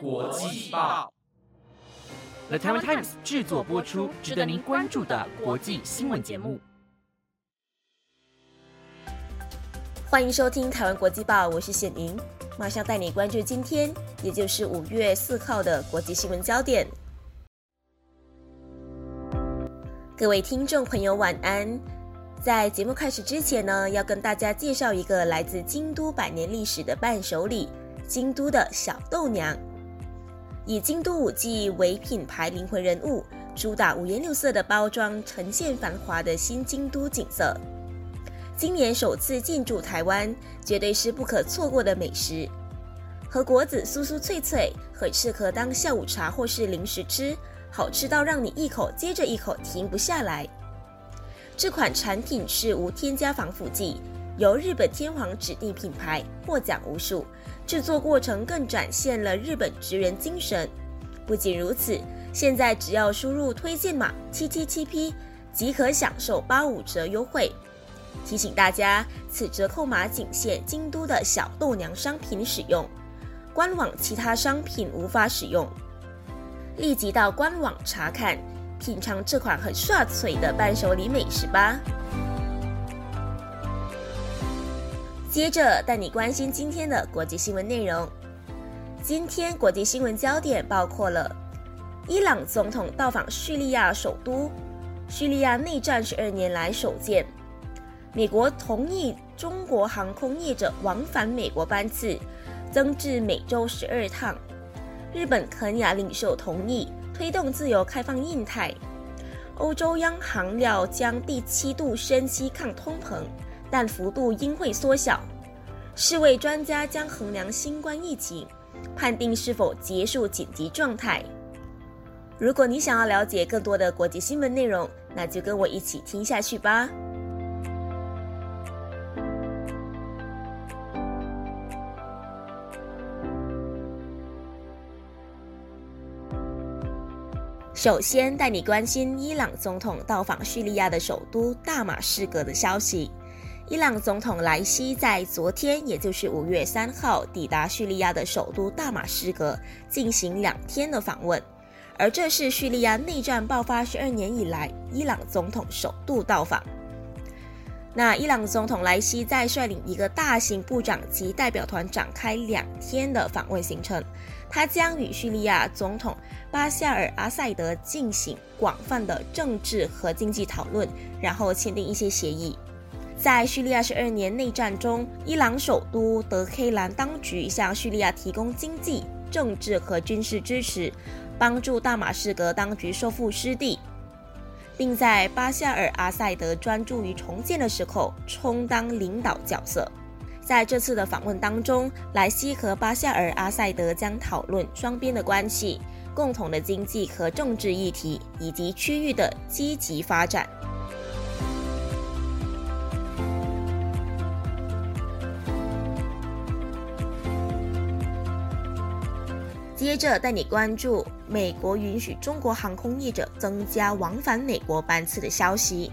国际报，The Taiwan Times 制作播出，值得您关注的国际新闻节目。欢迎收听台湾国际报，我是显宁，马上带你关注今天，也就是五月四号的国际新闻焦点。各位听众朋友，晚安。在节目开始之前呢，要跟大家介绍一个来自京都百年历史的伴手礼——京都的小豆娘。以京都五季为品牌灵魂人物，主打五颜六色的包装，呈现繁华的新京都景色。今年首次进驻台湾，绝对是不可错过的美食。和果子酥酥脆脆，很适合当下午茶或是零食吃，好吃到让你一口接着一口停不下来。这款产品是无添加防腐剂，由日本天皇指定品牌，获奖无数。制作过程更展现了日本职人精神。不仅如此，现在只要输入推荐码七七七 P，即可享受八五折优惠。提醒大家，此折扣码仅限京都的小豆娘商品使用，官网其他商品无法使用。立即到官网查看。品尝这款很刷脆的伴手礼美食吧。接着带你关心今天的国际新闻内容。今天国际新闻焦点包括了：伊朗总统到访叙利亚首都，叙利亚内战十二年来首见；美国同意中国航空业者往返美国班次增至每周十二趟；日本肯雅领袖同意。推动自由开放印太，欧洲央行料将第七度升息抗通膨，但幅度应会缩小。世卫专家将衡量新冠疫情，判定是否结束紧急状态。如果你想要了解更多的国际新闻内容，那就跟我一起听下去吧。首先带你关心伊朗总统到访叙利亚的首都大马士革的消息。伊朗总统莱西在昨天，也就是五月三号，抵达叙利亚的首都大马士革，进行两天的访问。而这是叙利亚内战爆发十二年以来，伊朗总统首度到访。那伊朗总统莱西在率领一个大型部长级代表团展开两天的访问行程。他将与叙利亚总统巴夏尔·阿塞德进行广泛的政治和经济讨论，然后签订一些协议。在叙利亚十二年内战中，伊朗首都德黑兰当局向叙利亚提供经济、政治和军事支持，帮助大马士革当局收复失地，并在巴夏尔·阿塞德专注于重建的时候充当领导角色。在这次的访问当中，莱西和巴夏尔·阿塞德将讨论双边的关系、共同的经济和政治议题，以及区域的积极发展。接着带你关注美国允许中国航空业者增加往返美国班次的消息。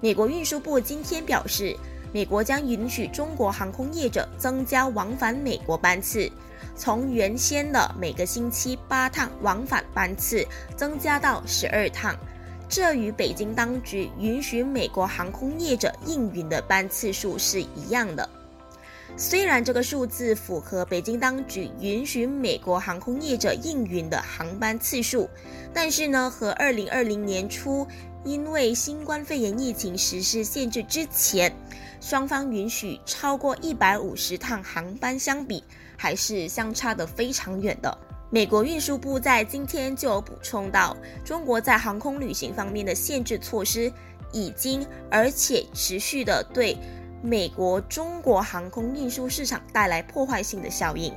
美国运输部今天表示。美国将允许中国航空业者增加往返美国班次，从原先的每个星期八趟往返班次增加到十二趟。这与北京当局允许美国航空业者应允的班次数是一样的。虽然这个数字符合北京当局允许美国航空业者应允的航班次数，但是呢，和二零二零年初因为新冠肺炎疫情实施限制之前，双方允许超过一百五十趟航班相比，还是相差的非常远的。美国运输部在今天就有补充到，中国在航空旅行方面的限制措施已经而且持续的对美国中国航空运输市场带来破坏性的效应。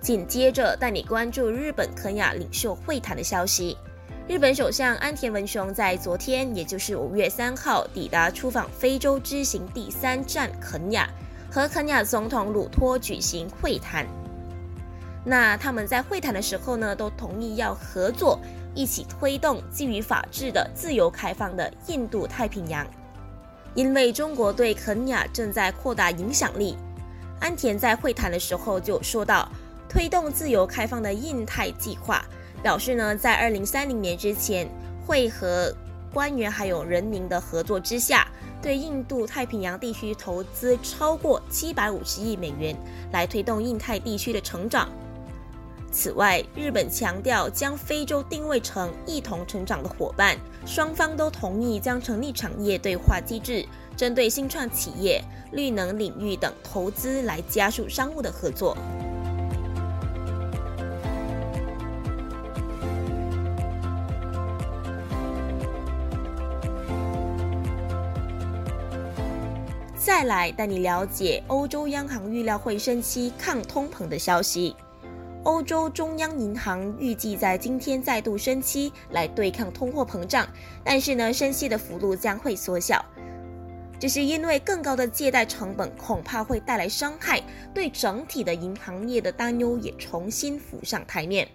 紧接着带你关注日本肯雅领袖会谈的消息。日本首相安田文雄在昨天，也就是五月三号，抵达出访非洲之行第三站肯雅，和肯雅总统鲁托举行会谈。那他们在会谈的时候呢，都同意要合作，一起推动基于法治的自由开放的印度太平洋。因为中国对肯尼亚正在扩大影响力，安田在会谈的时候就说到，推动自由开放的印太计划，表示呢，在二零三零年之前会和官员还有人民的合作之下，对印度太平洋地区投资超过七百五十亿美元，来推动印太地区的成长。此外，日本强调将非洲定位成一同成长的伙伴，双方都同意将成立产业对话机制，针对新创企业、绿能领域等投资来加速商务的合作。再来带你了解欧洲央行预料会升息抗通膨的消息。欧洲中央银行预计在今天再度升息来对抗通货膨胀，但是呢，升息的幅度将会缩小，这是因为更高的借贷成本恐怕会带来伤害，对整体的银行业的担忧也重新浮上台面。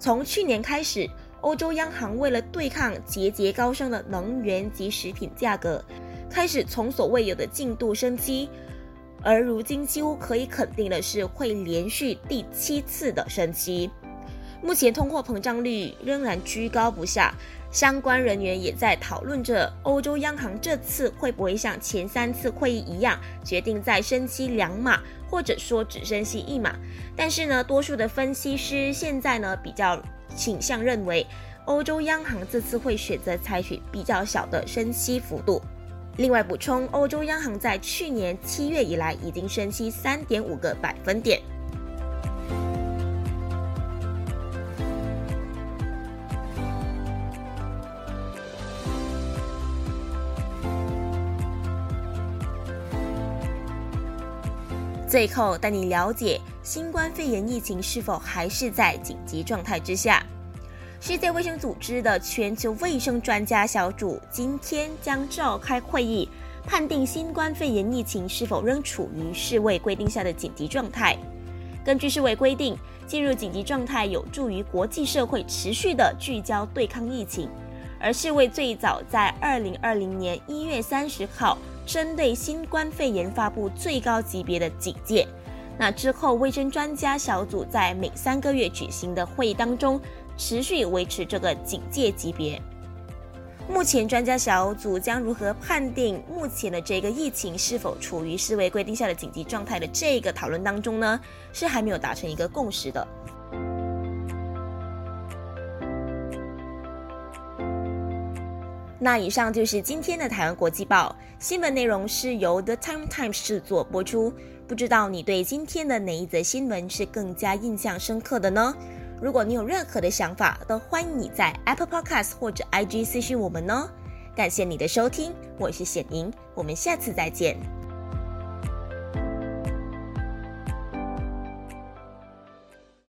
从去年开始，欧洲央行为了对抗节节高升的能源及食品价格，开始从所未有的进度升息。而如今几乎可以肯定的是，会连续第七次的升息。目前通货膨胀率仍然居高不下，相关人员也在讨论着欧洲央行这次会不会像前三次会议一样，决定再升息两码，或者说只升息一码。但是呢，多数的分析师现在呢比较倾向认为，欧洲央行这次会选择采取比较小的升息幅度。另外补充，欧洲央行在去年七月以来已经升息三点五个百分点。最后带你了解新冠肺炎疫情是否还是在紧急状态之下。世界卫生组织的全球卫生专家小组今天将召开会议，判定新冠肺炎疫情是否仍处于世卫规定下的紧急状态。根据世卫规定，进入紧急状态有助于国际社会持续的聚焦对抗疫情。而世卫最早在二零二零年一月三十号针对新冠肺炎发布最高级别的警戒。那之后，卫生专家小组在每三个月举行的会议当中。持续维持这个警戒级别。目前，专家小组将如何判定目前的这个疫情是否处于世卫规定下的紧急状态的这个讨论当中呢？是还没有达成一个共识的。那以上就是今天的台湾国际报新闻内容，是由 The Time Times 制作播出。不知道你对今天的哪一则新闻是更加印象深刻的呢？如果你有任何的想法，都欢迎你在 Apple Podcast 或者 IG 私讯我们哦。感谢你的收听，我是显莹，我们下次再见。